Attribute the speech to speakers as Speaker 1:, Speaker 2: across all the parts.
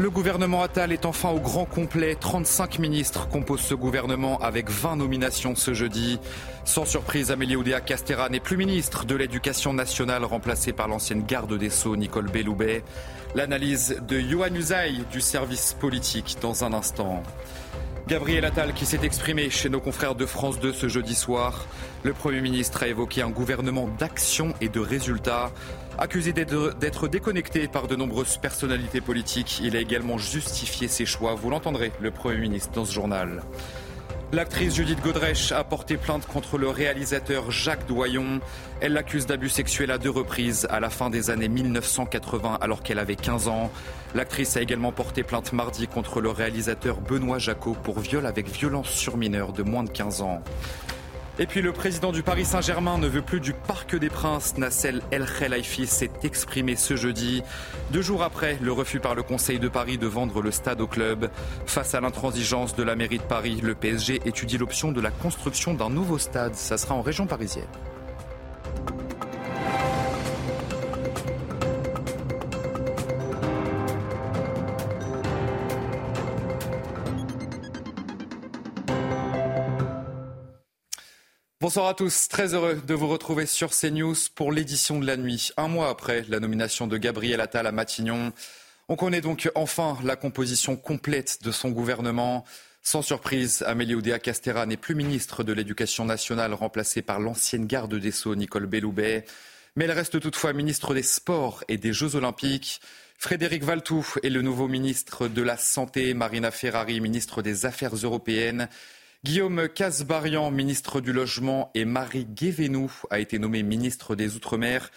Speaker 1: Le gouvernement Attal est enfin au grand complet. 35 ministres composent ce gouvernement avec 20 nominations ce jeudi. Sans surprise, Amélie Oudéa Castera n'est plus ministre de l'Éducation nationale, remplacée par l'ancienne garde des Sceaux Nicole Belloubet. L'analyse de Johan Usaï du service politique dans un instant. Gabriel Attal qui s'est exprimé chez nos confrères de France 2 ce jeudi soir. Le Premier ministre a évoqué un gouvernement d'action et de résultats. Accusé d'être déconnecté par de nombreuses personnalités politiques, il a également justifié ses choix. Vous l'entendrez, le Premier ministre, dans ce journal. L'actrice Judith Godrèche a porté plainte contre le réalisateur Jacques Doyon. Elle l'accuse d'abus sexuels à deux reprises à la fin des années 1980 alors qu'elle avait 15 ans. L'actrice a également porté plainte mardi contre le réalisateur Benoît Jacot pour viol avec violence sur mineur de moins de 15 ans. Et puis le président du Paris Saint-Germain ne veut plus du Parc des Princes. Nassel El Khelaifi s'est exprimé ce jeudi, deux jours après le refus par le Conseil de Paris de vendre le stade au club. Face à l'intransigeance de la mairie de Paris, le PSG étudie l'option de la construction d'un nouveau stade. Ça sera en région parisienne. Bonsoir à tous, très heureux de vous retrouver sur CNews pour l'édition de la nuit. Un mois après la nomination de Gabriel Attal à Matignon, on connaît donc enfin la composition complète de son gouvernement. Sans surprise, Amélie Oudéa Castera n'est plus ministre de l'Éducation nationale, remplacée par l'ancienne garde des Sceaux, Nicole Belloubet. Mais elle reste toutefois ministre des Sports et des Jeux Olympiques. Frédéric Valtou est le nouveau ministre de la Santé, Marina Ferrari, ministre des Affaires européennes. Guillaume Casbarian, ministre du Logement, et Marie Guévenou a été nommée ministre des Outre-mer.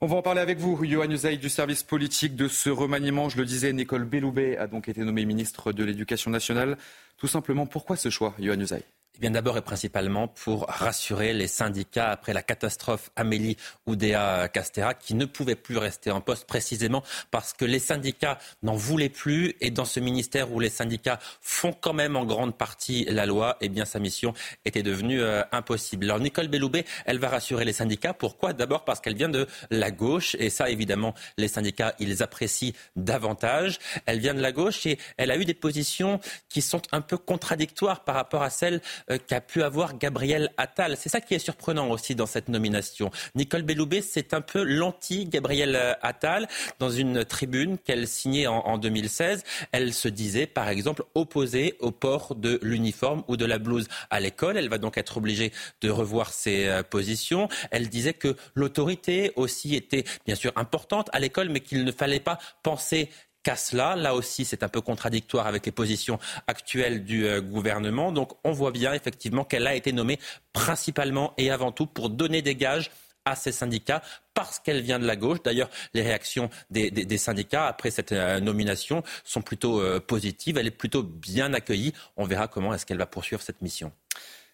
Speaker 1: On va en parler avec vous, Johan Usaï, du service politique de ce remaniement. Je le disais, Nicole Belloubet a donc été nommée ministre de l'Éducation nationale. Tout simplement, pourquoi ce choix, Johan Usaï
Speaker 2: eh bien d'abord et principalement pour rassurer les syndicats après la catastrophe Amélie Oudéa Castera qui ne pouvait plus rester en poste précisément parce que les syndicats n'en voulaient plus et dans ce ministère où les syndicats font quand même en grande partie la loi, eh bien sa mission était devenue euh, impossible. Alors Nicole Belloubet, elle va rassurer les syndicats. Pourquoi? D'abord parce qu'elle vient de la gauche et ça évidemment les syndicats ils apprécient davantage. Elle vient de la gauche et elle a eu des positions qui sont un peu contradictoires par rapport à celles qu'a pu avoir Gabriel Attal. C'est ça qui est surprenant aussi dans cette nomination. Nicole Belloubet, c'est un peu l'anti-Gabriel euh, Attal. Dans une tribune qu'elle signait en, 2016, elle se disait, par exemple, opposée au port de l'uniforme ou de la blouse à l'école. Elle va donc être obligée de revoir ses euh, positions. Elle disait que l'autorité aussi était bien sûr importante à l'école, mais qu'il ne fallait pas penser qu'à cela. Là aussi, c'est un peu contradictoire avec les positions actuelles du euh, gouvernement. Donc on voit bien effectivement qu'elle a été nommée principalement et avant tout pour donner des gages à ces syndicats parce qu'elle vient de la gauche. D'ailleurs, les réactions des, syndicats après cette euh, nomination sont plutôt euh, positives. Elle est plutôt bien accueillie. On verra comment est-ce qu'elle va poursuivre cette mission.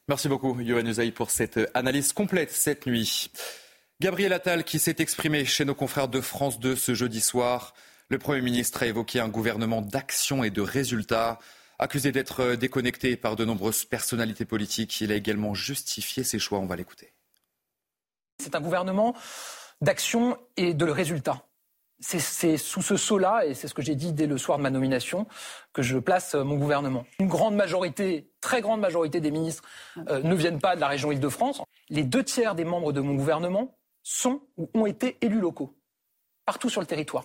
Speaker 1: Merci beaucoup, Yohann Uzaï, pour cette analyse complète cette nuit. Gabriel Attal, qui s'est exprimé chez nos confrères de France 2 ce jeudi soir, le Premier ministre a évoqué un gouvernement d'action et de résultats. Accusé d'être déconnecté par de nombreuses personnalités politiques, il a également justifié ses choix. On va l'écouter.
Speaker 3: C'est un gouvernement d'action et de résultats. C'est sous ce sceau-là, et c'est ce que j'ai dit dès le soir de ma nomination, que je place mon gouvernement. Une grande majorité, très grande majorité des ministres euh, ne viennent pas de la région Île-de-France. Les deux tiers des membres de mon gouvernement sont ou ont été élus locaux, partout sur le territoire.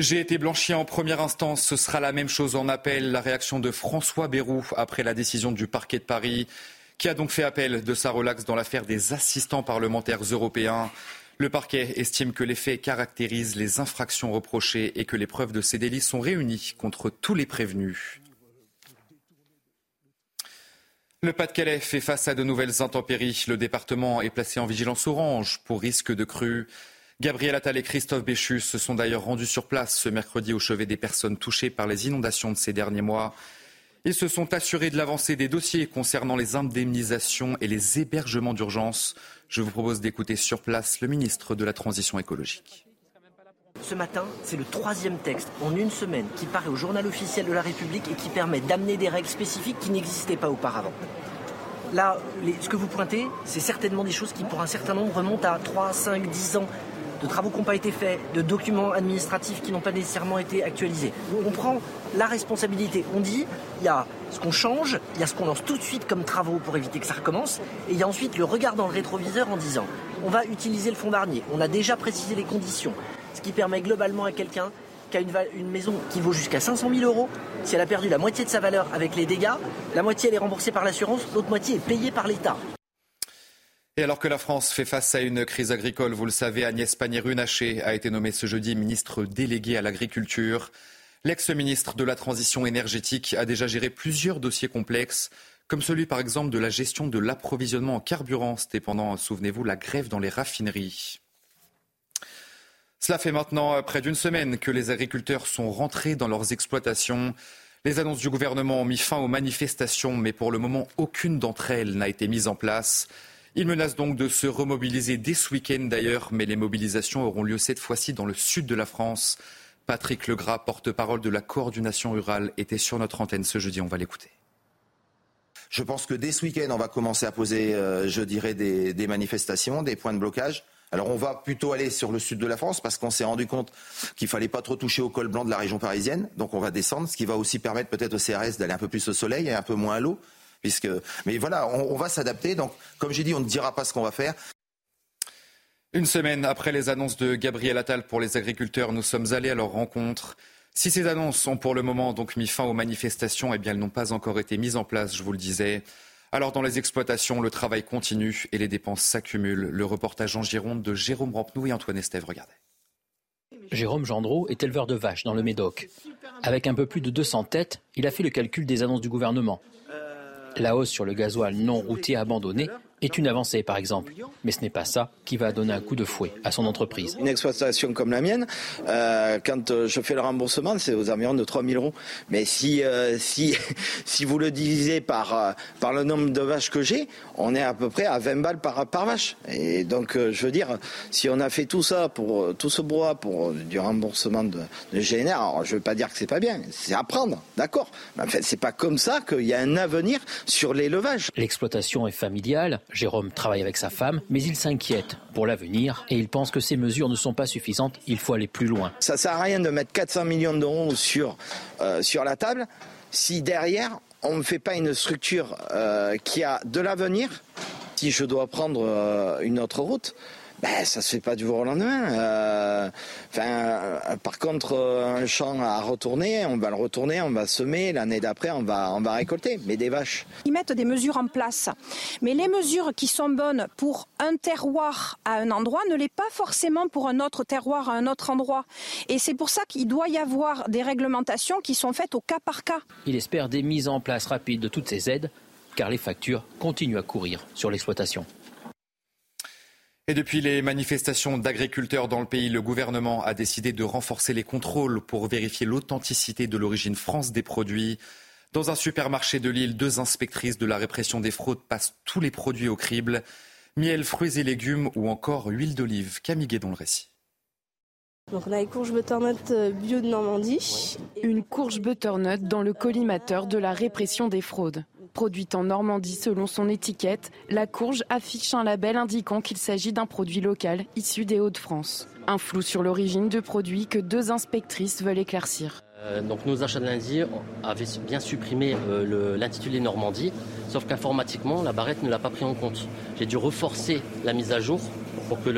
Speaker 1: J'ai été blanchi en première instance. Ce sera la même chose en appel. La réaction de François Bayrou après la décision du parquet de Paris, qui a donc fait appel de sa relaxe dans l'affaire des assistants parlementaires européens. Le parquet estime que les faits caractérisent les infractions reprochées et que les preuves de ces délits sont réunies contre tous les prévenus. Le Pas-de-Calais fait face à de nouvelles intempéries. Le département est placé en vigilance orange pour risque de crue. Gabriel Attal et Christophe Béchu se sont d'ailleurs rendus sur place ce mercredi au chevet des personnes touchées par les inondations de ces derniers mois. Ils se sont assurés de l'avancée des dossiers concernant les indemnisations et les hébergements d'urgence. Je vous propose d'écouter sur place le ministre de la Transition écologique.
Speaker 4: Ce matin, c'est le troisième texte en une semaine qui paraît au journal officiel de la République et qui permet d'amener des règles spécifiques qui n'existaient pas auparavant. Là, ce que vous pointez, c'est certainement des choses qui, pour un certain nombre, remontent à 3, 5, 10 ans de travaux qui n'ont pas été faits, de documents administratifs qui n'ont pas nécessairement été actualisés. On prend la responsabilité. On dit, il y a ce qu'on change, il y a ce qu'on lance tout de suite comme travaux pour éviter que ça recommence, et il y a ensuite le regard dans le rétroviseur en disant, on va utiliser le fonds Barnier, on a déjà précisé les conditions, ce qui permet globalement à quelqu'un qui a une, maison qui vaut jusqu'à 500 000 euros, si elle a perdu la moitié de sa valeur avec les dégâts, la moitié elle est remboursée par l'assurance, l'autre moitié est payée par l'État.
Speaker 1: Et alors que la France fait face à une crise agricole, vous le savez, Agnès Pannier-Runacher a été nommée ce jeudi ministre déléguée à l'agriculture. L'ex-ministre de la Transition énergétique a déjà géré plusieurs dossiers complexes, comme celui par exemple de la gestion de l'approvisionnement en carburant. C'était pendant, souvenez-vous, la grève dans les raffineries. Cela fait maintenant près d'une semaine que les agriculteurs sont rentrés dans leurs exploitations. Les annonces du gouvernement ont mis fin aux manifestations, mais pour le moment, aucune d'entre elles n'a été mise en place. Il menace donc de se remobiliser dès ce week-end d'ailleurs, mais les mobilisations auront lieu cette fois-ci dans le sud de la France. Patrick Legras, porte-parole de la coordination rurale, était sur notre antenne ce jeudi. On va l'écouter.
Speaker 5: Je pense que dès ce week-end, on va commencer à poser, euh, je dirais, des, manifestations, des points de blocage. Alors on va plutôt aller sur le sud de la France parce qu'on s'est rendu compte qu'il fallait pas trop toucher au col blanc de la région parisienne. Donc on va descendre, ce qui va aussi permettre peut-être au CRS d'aller un peu plus au soleil et un peu moins à l'eau. Puisque, mais voilà, on, on va s'adapter. Donc, comme j'ai dit, on ne dira pas ce qu'on va faire.
Speaker 1: Une semaine après les annonces de Gabriel Attal pour les agriculteurs, nous sommes allés à leur rencontre. Si ces annonces ont pour le moment donc mis fin aux manifestations, eh bien elles n'ont pas encore été mises en place, je vous le disais. Alors dans les exploitations, le travail continue et les dépenses s'accumulent. Le reportage en Gironde de Jérôme Rampenou et Antoine Estève, regardez.
Speaker 6: Jérôme Gendreau est éleveur de vaches dans le Médoc. Avec un peu plus de 200 têtes, il a fait le calcul des annonces du gouvernement. La hausse sur le gasoil non routier abandonné est une avancée, par exemple. Mais ce n'est pas ça qui va donner un coup de fouet à son entreprise.
Speaker 7: Une exploitation comme la mienne, euh, quand euh, je fais le remboursement, c'est aux environs de 3 000 euros. Mais si, euh, si, si vous le divisez par, euh, par le nombre de vaches que j'ai, on est à peu près à 20 balles par, par vache. Et donc, euh, je veux dire, si on a fait tout ça, pour tout ce bois, pour du remboursement de, de GNR, alors je ne veux pas dire que c'est pas bien, c'est à prendre, d'accord. Mais en fait, c'est pas comme ça qu'il y a un avenir sur l'élevage.
Speaker 6: L'exploitation est familiale. Jérôme travaille avec sa femme, mais il s'inquiète pour l'avenir et il pense que ces mesures ne sont pas suffisantes. Il faut aller plus loin.
Speaker 7: Ça sert à rien de mettre 400 millions d'euros sur, euh, sur la table si derrière on ne fait pas une structure euh, qui a de l'avenir. Si je dois prendre euh, une autre route, ben, ça se fait pas du jour au lendemain. Euh, enfin, euh, par contre, un champ à retourner, on va le retourner, on va semer. L'année d'après, on va, on va récolter. Mais des vaches.
Speaker 8: Ils mettent des mesures en place. Mais les mesures qui sont bonnes pour un terroir à un endroit ne l'est pas forcément pour un autre terroir à un autre endroit. Et c'est pour ça qu'il doit y avoir des réglementations qui sont faites au cas par cas.
Speaker 6: Il espère des mises en place rapides de toutes ces aides, car les factures continuent à courir sur l'exploitation.
Speaker 1: Et depuis les manifestations d'agriculteurs dans le pays, le gouvernement a décidé de renforcer les contrôles pour vérifier l'authenticité de l'origine France des produits. Dans un supermarché de Lille, deux inspectrices de la répression des fraudes passent tous les produits au crible. Miel, fruits et légumes ou encore huile d'olive. Camille Guédon le récit.
Speaker 9: Donc on a les courges butternut bio de Normandie.
Speaker 10: Une courge butternut dans le collimateur de la répression des fraudes. Produite en Normandie selon son étiquette, la courge affiche un label indiquant qu'il s'agit d'un produit local issu des Hauts-de-France. Un flou sur l'origine de produits que deux inspectrices veulent éclaircir.
Speaker 11: Euh, donc nos achats de lundi avaient bien supprimé euh, l'intitulé Normandie, sauf qu'informatiquement, la barrette ne l'a pas pris en compte. J'ai dû reforcer la mise à jour pour que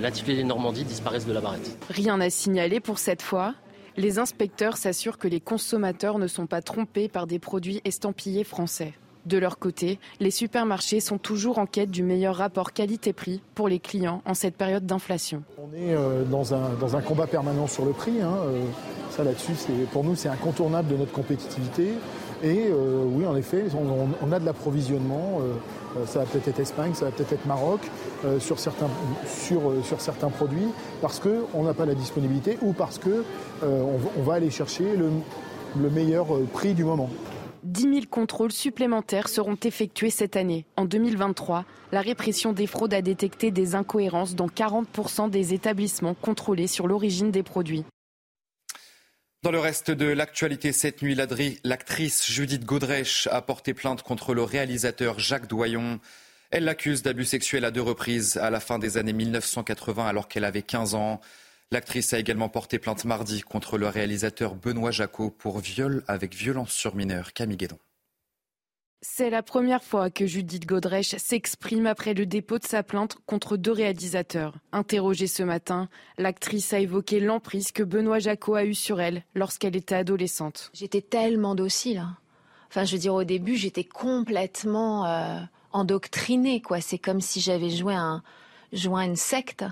Speaker 11: l'intitulé le, Normandie disparaisse de la barrette.
Speaker 10: Rien à signaler pour cette fois. Les inspecteurs s'assurent que les consommateurs ne sont pas trompés par des produits estampillés français. De leur côté, les supermarchés sont toujours en quête du meilleur rapport qualité-prix pour les clients en cette période d'inflation.
Speaker 12: On est euh, dans, un, dans, un, combat permanent sur le prix. Hein. Euh, ça là-dessus, pour nous, c'est incontournable de notre compétitivité. Et euh, oui, en effet, on, a de l'approvisionnement. Euh, ça va peut-être être Espagne, ça va peut-être être Maroc, euh, sur, certains, sur, sur, certains produits, parce qu'on n'a pas la disponibilité ou parce qu'on on va aller chercher le, le meilleur prix du moment.
Speaker 10: 10 000 contrôles supplémentaires seront effectués cette année. En 2023, la répression des fraudes a détecté des incohérences dans 40% des établissements contrôlés sur l'origine des produits.
Speaker 1: Dans le reste de l'actualité cette nuit, l'actrice Judith Godrèche a porté plainte contre le réalisateur Jacques Doyon. Elle l'accuse d'abus sexuels à deux reprises à la fin des années 1980 alors qu'elle avait 15 ans. L'actrice a également porté plainte mardi contre le réalisateur Benoît Jacot pour viol avec violence sur mineur. Camille Guédon.
Speaker 10: C'est la première fois que Judith Godrèche s'exprime après le dépôt de sa plainte contre deux réalisateurs. Interrogée ce matin, l'actrice a évoqué l'emprise que Benoît Jacot a eue sur elle lorsqu'elle était adolescente.
Speaker 13: J'étais tellement docile. Hein. Enfin, je veux dire, au début, j'étais complètement euh, endoctrinée, quoi. C'est comme si j'avais joué un, joué une secte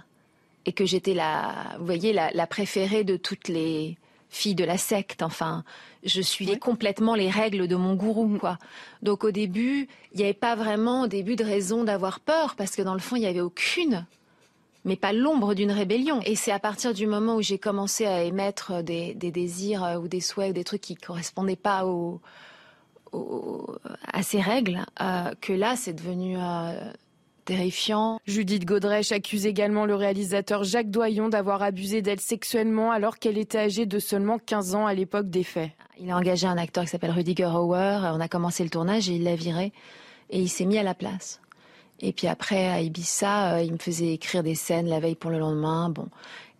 Speaker 13: et que j'étais la, vous voyez, la, préférée de toutes les filles de la secte. Enfin, je suivais complètement les règles de mon gourou, quoi. Donc au début, il n'y avait pas vraiment au début de raison d'avoir peur parce que dans le fond, il n'y avait aucune, mais pas l'ombre d'une rébellion. Et c'est à partir du moment où j'ai commencé à émettre des, désirs euh, ou des souhaits ou des trucs qui correspondaient pas à ces règles euh, que là, c'est devenu euh, terrifiant.
Speaker 10: Judith Godrèche accuse également le réalisateur Jacques Doyon d'avoir abusé d'elle sexuellement alors qu'elle était âgée de seulement 15 ans à l'époque des faits.
Speaker 13: Il a engagé un acteur qui s'appelle Rudiger Hauer. On a commencé le tournage et il l'a viré. Et il s'est mis à la place. Et puis après, à Ibiza, euh, il me faisait écrire des scènes la veille pour le lendemain. Bon.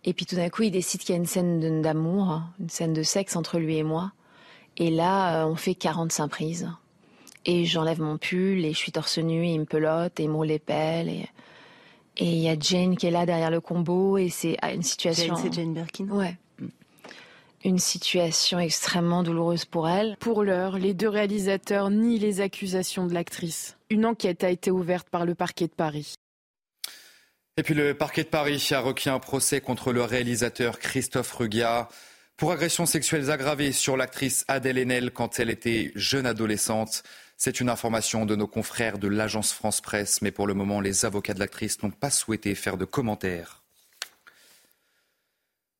Speaker 13: Et puis tout d'un coup, il décide qu'il y a une scène d'amour, hein, une scène de sexe entre lui et moi. Et là, euh, on fait 45 prises. Et j'enlève mon pull et je suis torse nu et il me pelote et il me pelle et et il y a Jane qui est là derrière le combo et c'est ah, une situation.
Speaker 14: c'est Jane Birkin.
Speaker 13: Ouais. Une situation extrêmement douloureuse pour elle.
Speaker 10: Pour l'heure, les deux réalisateurs nient les accusations de l'actrice. Une enquête a été ouverte par le parquet de Paris.
Speaker 1: Et puis le parquet de Paris a requis un procès contre le réalisateur Christophe Rugia pour agressions sexuelles aggravées sur l'actrice Adèle Haenel quand elle était jeune adolescente. C'est une information de nos confrères de l'agence France Presse, mais pour le moment, les avocats de l'actrice n'ont pas souhaité faire de commentaires.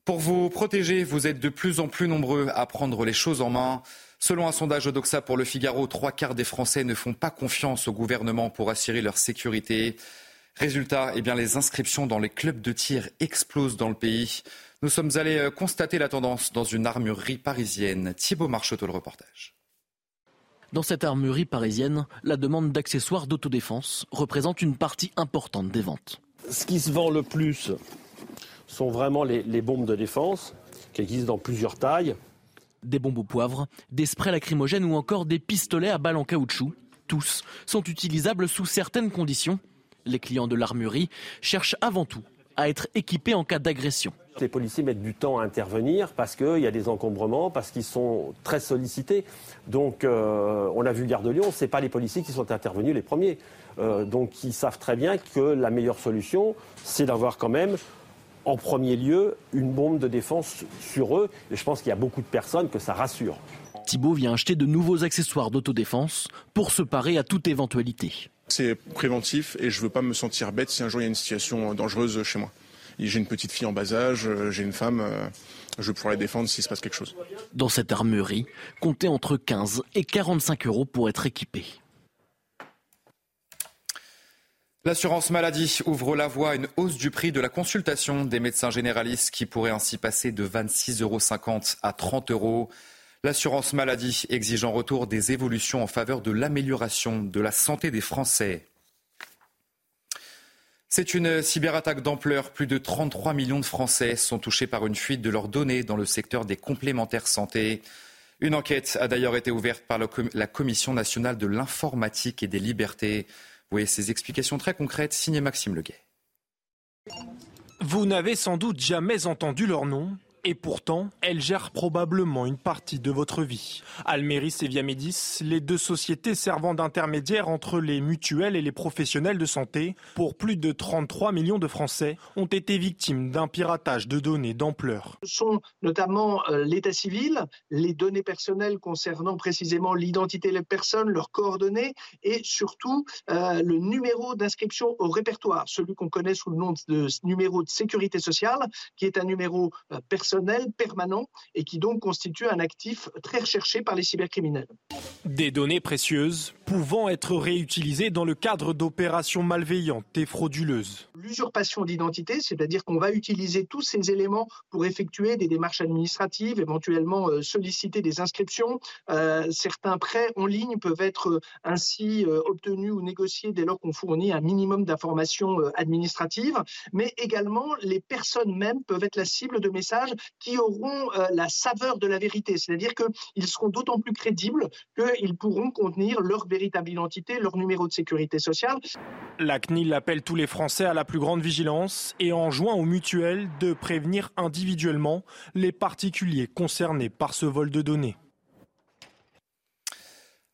Speaker 1: Pour vous protéger, vous êtes de plus en plus nombreux à prendre les choses en main. Selon un sondage d'Oxa pour le Figaro, trois quarts des Français ne font pas confiance au gouvernement pour assurer leur sécurité. Résultat, eh bien, les inscriptions dans les clubs de tir explosent dans le pays. Nous sommes allés euh, constater la tendance dans une armurerie parisienne. Thibault Marcheteau, le reportage.
Speaker 15: Dans cette armurerie parisienne, la demande d'accessoires d'autodéfense représente une partie importante des ventes.
Speaker 16: Ce qui se vend le plus sont vraiment les, bombes de défense, qui existent dans plusieurs tailles.
Speaker 15: Des bombes au poivre, des sprays lacrymogènes ou encore des pistolets à balles en caoutchouc. Tous sont utilisables sous certaines conditions. Les clients de l'armurerie cherchent avant tout à être équipés en cas d'agression.
Speaker 16: Les policiers mettent du temps à intervenir parce qu'il y a des encombrements, parce qu'ils sont très sollicités. Donc, euh, on a vu le Gare de Lyon, ce n'est pas les policiers qui sont intervenus les premiers. Euh, donc, ils savent très bien que la meilleure solution, c'est d'avoir quand même, en premier lieu, une bombe de défense sur eux. Et je pense qu'il y a beaucoup de personnes que ça rassure.
Speaker 15: Thibault vient acheter de nouveaux accessoires d'autodéfense pour se parer à toute éventualité.
Speaker 17: C'est préventif et je ne veux pas me sentir bête si un jour il y a une situation dangereuse chez moi. J'ai une petite fille en bas âge, euh, j'ai une femme, euh, je pourrais la défendre s'il se passe quelque chose.
Speaker 15: Dans cette armurerie, comptez entre 15 et 45 euros pour être équipé.
Speaker 1: L'assurance maladie ouvre la voie à une hausse du prix de la consultation des médecins généralistes qui pourrait ainsi passer de 26,50 euros à 30 euros. L'assurance maladie exige en retour des évolutions en faveur de l'amélioration de la santé des Français. C'est une cyberattaque d'ampleur. Plus de 33 millions de Français sont touchés par une fuite de leurs données dans le secteur des complémentaires santé. Une enquête a d'ailleurs été ouverte par la Commission nationale de l'informatique et des libertés. Vous voyez ces explications très concrètes, signé Maxime Leguet.
Speaker 18: Vous n'avez sans doute jamais entendu leur nom, et pourtant, elle gère probablement une partie de votre vie. Almeris et Viamedis, les deux sociétés servant d'intermédiaires entre les mutuelles et les professionnels de santé, pour plus de 33 millions de Français, ont été victimes d'un piratage de données d'ampleur.
Speaker 19: Ce sont notamment euh, l'état civil, les données personnelles concernant précisément l'identité des personnes, leurs coordonnées et surtout euh, le numéro d'inscription au répertoire, celui qu'on connaît sous le nom de numéro de sécurité sociale, qui est un numéro euh, personnel personnel permanent et qui donc constitue un actif très recherché par les cybercriminels.
Speaker 18: Des données précieuses pouvant être réutilisées dans le cadre d'opérations malveillantes et frauduleuses.
Speaker 19: L'usurpation d'identité, c'est-à-dire qu'on va utiliser tous ces éléments pour effectuer des démarches administratives, éventuellement euh, solliciter des inscriptions. Euh, certains prêts en ligne peuvent être euh, ainsi obtenus ou négociés dès lors qu'on fournit un minimum d'informations administratives, mais également les personnes mêmes peuvent être la cible de messages qui auront la saveur de la vérité, c'est-à-dire qu'ils seront d'autant plus crédibles qu'ils pourront contenir leur véritable identité, leur numéro de sécurité sociale.
Speaker 18: La CNIL appelle tous les Français à la plus grande vigilance et enjoint aux mutuelles de prévenir individuellement les particuliers concernés par ce vol de données.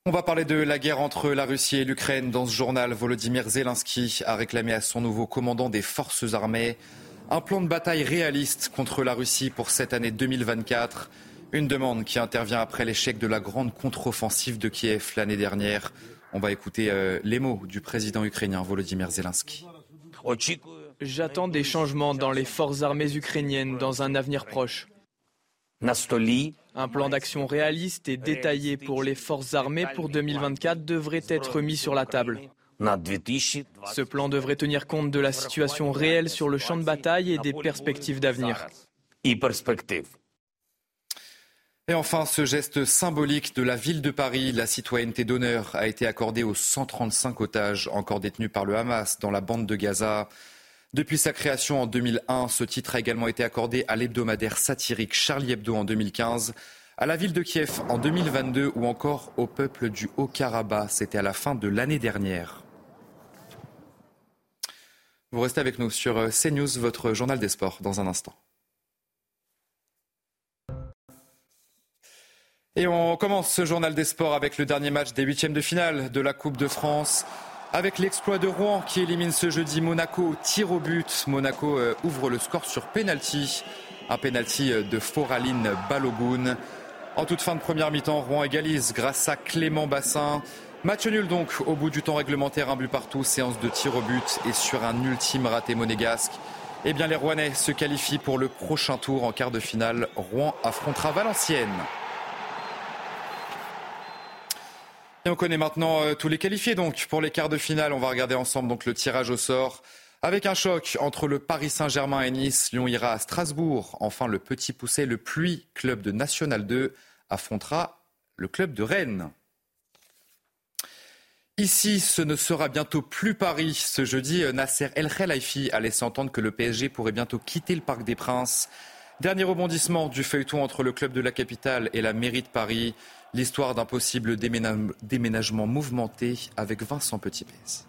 Speaker 1: On va parler de la guerre entre la Russie et l'Ukraine. Dans ce journal, Volodymyr Zelensky a réclamé à son nouveau commandant des forces armées un plan de bataille réaliste contre la Russie pour cette année 2024. Une demande qui intervient après l'échec de la grande contre-offensive de Kiev l'année dernière. On va écouter euh, les mots du président ukrainien Volodymyr Zelensky.
Speaker 14: J'attends des changements dans les forces armées ukrainiennes dans un avenir proche. Un plan d'action réaliste et détaillé pour les forces armées pour 2024 devrait être mis sur la table. Ce plan devrait tenir compte de la situation réelle sur le champ de bataille et des perspectives d'avenir.
Speaker 1: Et enfin, ce geste symbolique de la ville de Paris, la citoyenneté d'honneur a été accordée aux 135 otages encore détenus par le Hamas dans la bande de Gaza. Depuis sa création en 2001, ce titre a également été accordé à l'hebdomadaire satirique Charlie Hebdo en 2015, à la ville de Kiev en 2022 ou encore au peuple du Haut-Karabakh. C'était à la fin de l'année dernière. Vous restez avec nous sur euh, CNews, votre journal des sports, dans un instant. Et on commence ce journal des sports avec le dernier match des huitièmes de finale de la Coupe de France. Avec l'exploit de Rouen qui élimine ce jeudi Monaco tir au but. Monaco euh, ouvre le score sur penalty. Un penalty euh, de Foraline Balogun. En toute fin de première mi-temps, Rouen égalise grâce à Clément Bassin. Match nul donc au bout du temps réglementaire, un but partout, séance de tir au but et sur un ultime raté monégasque. Eh bien les Rouennais se qualifient pour le prochain tour en quart de finale. Rouen affrontera Valenciennes. on connaît maintenant euh, tous les qualifiés. Donc pour les quarts de finale, on va regarder ensemble donc le tirage au sort. Avec un choc entre le Paris Saint-Germain et Nice, Lyon ira à Strasbourg. Enfin, le petit poussé, le Pluie, club de National 2, affrontera le club de Rennes. Ici, ce ne sera bientôt plus Paris. Ce jeudi, Nasser El Khelaifi a laissé entendre que le PSG pourrait bientôt quitter le Parc des Princes. Dernier rebondissement du feuilleton entre le club de la capitale et la mairie de Paris. L'histoire d'un possible déménagement mouvementé avec Vincent Petitpès.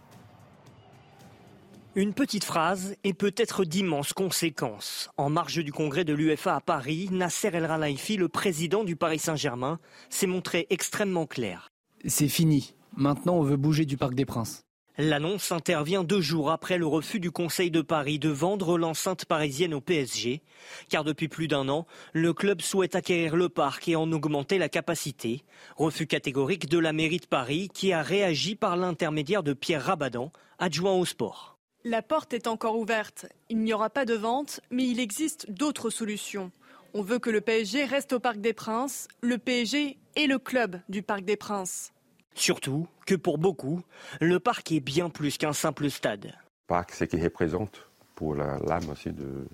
Speaker 20: Une petite phrase et peut-être d'immenses conséquences. En marge du congrès de l'UFA à Paris, Nasser El Khelaifi, le président du Paris Saint-Germain, s'est montré extrêmement clair.
Speaker 21: C'est fini. Maintenant, on veut bouger du Parc des Princes.
Speaker 20: L'annonce intervient deux jours après le refus du Conseil de Paris de vendre l'enceinte parisienne au PSG, car depuis plus d'un an, le club souhaite acquérir le parc et en augmenter la capacité. Refus catégorique de la mairie de Paris qui a réagi par l'intermédiaire de Pierre Rabadan, adjoint au sport.
Speaker 22: La porte est encore ouverte. Il n'y aura pas de vente, mais il existe d'autres solutions. On veut que le PSG reste au Parc des Princes, le PSG est le club du Parc des Princes.
Speaker 20: Surtout que pour beaucoup, le parc est bien plus qu'un simple stade.
Speaker 23: Le parc, c'est qu'il représente pour l'âme aussi de,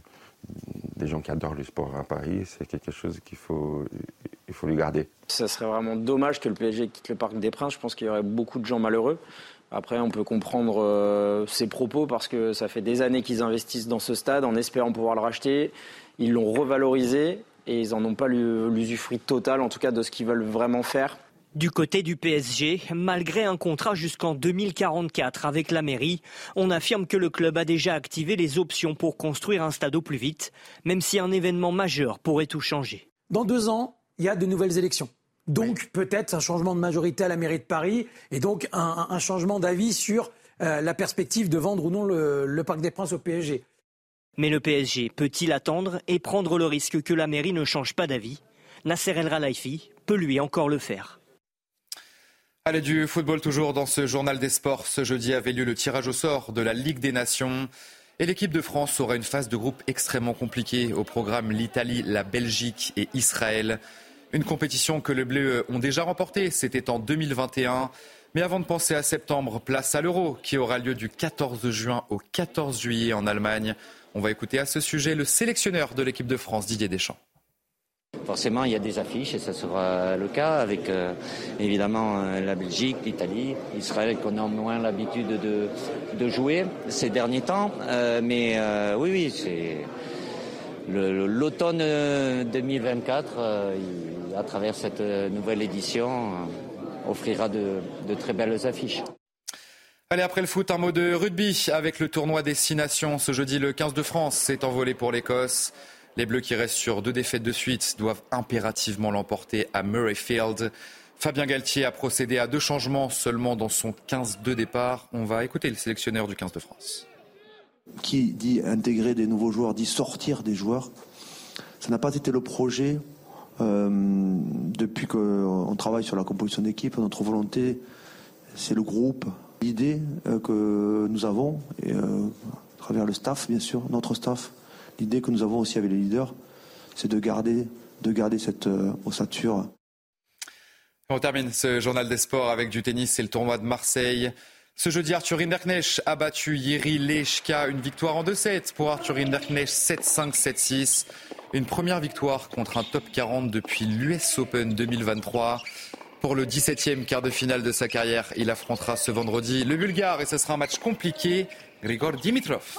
Speaker 23: des gens qui adorent le sport à Paris. C'est quelque chose qu'il faut, il faut lui garder.
Speaker 24: Ça serait vraiment dommage que le PSG quitte le Parc des Princes. Je pense qu'il y aurait beaucoup de gens malheureux. Après, on peut comprendre euh, ses propos parce que ça fait des années qu'ils investissent dans ce stade en espérant pouvoir le racheter. Ils l'ont revalorisé et ils n'en ont pas l'usufruit total, en tout cas de ce qu'ils veulent vraiment faire.
Speaker 20: Du côté du PSG, malgré un contrat jusqu'en 2044 avec la mairie, on affirme que le club a déjà activé les options pour construire un stade au plus vite, même si un événement majeur pourrait tout changer.
Speaker 25: Dans deux ans, il y a de nouvelles élections. Donc peut-être un changement de majorité à la mairie de Paris et donc un, changement d'avis sur euh, la perspective de vendre ou non le, le Parc des Princes au PSG.
Speaker 20: Mais le PSG peut-il attendre et prendre le risque que la mairie ne change pas d'avis? Nasser El Khelaifi peut lui encore le faire.
Speaker 1: Allez, du football toujours dans ce journal des sports. Ce jeudi avait lieu le tirage au sort de la Ligue des Nations. Et l'équipe de France aura une phase de groupe extrêmement compliquée. Au programme l'Italie, la Belgique et Israël. Une compétition que les Bleus ont déjà remportée, c'était en 2021. Mais avant de penser à septembre, place à l'Euro qui aura lieu du 14 juin au 14 juillet en Allemagne. On va écouter à ce sujet le sélectionneur de l'équipe de France, Didier Deschamps.
Speaker 26: Forcément, il y a des affiches et ça sera le cas avec euh, évidemment euh, la Belgique, l'Italie, Israël qu'on a moins l'habitude de, jouer ces derniers temps. Euh, mais oui, oui, c'est l'automne 2024 à travers cette nouvelle édition offrira de, de très belles affiches.
Speaker 1: Allez, après le foot, un mot de rugby avec le tournoi des Six Nations. Ce jeudi, le 15 de France s'est envolé pour l'Écosse. Les Bleus qui restent sur deux défaites de suite doivent impérativement l'emporter à Murrayfield. Fabien Galtier a procédé à deux changements seulement dans son 15 de départ. On va écouter le sélectionneur du 15 de France.
Speaker 27: Qui dit intégrer des nouveaux joueurs, dit sortir des joueurs. Ça n'a pas été le projet euh, depuis qu'on travaille sur la composition d'équipe. Notre volonté, c'est le groupe. L'idée euh, que nous avons, et, euh, à travers le staff, bien sûr, notre staff, L'idée que nous avons aussi avec les leaders, c'est de garder, de garder cette euh, ossature.
Speaker 1: On termine ce journal des sports avec du tennis et le tournoi de Marseille. Ce jeudi, Arthur Rinderknecht a battu Yeri Lechka. Une victoire en 2-7 pour Arthur Rinderknecht, 7-5, 7-6. Une première victoire contre un top 40 depuis l'US Open 2023. Pour le 17e quart de finale de sa carrière, il affrontera ce vendredi le Bulgare et ce sera un match compliqué, Grigor Dimitrov.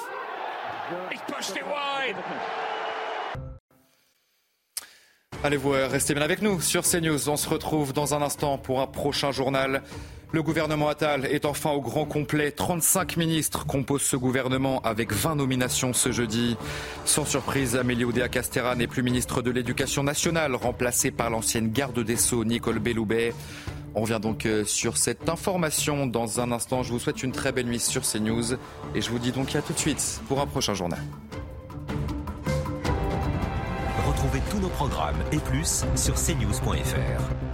Speaker 1: Allez vous euh, restez bien avec nous sur CNews. On se retrouve dans un instant pour un prochain journal. Le gouvernement Attal est enfin au grand complet. 35 ministres composent ce gouvernement avec 20 nominations ce jeudi. Sans surprise, Amélie Oudéa-Castéra n'est plus ministre de l'Éducation nationale, remplacée par l'ancienne garde des Sceaux Nicole Belloubet. On revient donc euh, sur cette information dans un instant. Je vous souhaite une très belle nuit sur CNews et je vous dis donc à tout de suite pour un prochain journal.
Speaker 28: Retrouvez tous nos programmes et plus sur cnews.fr.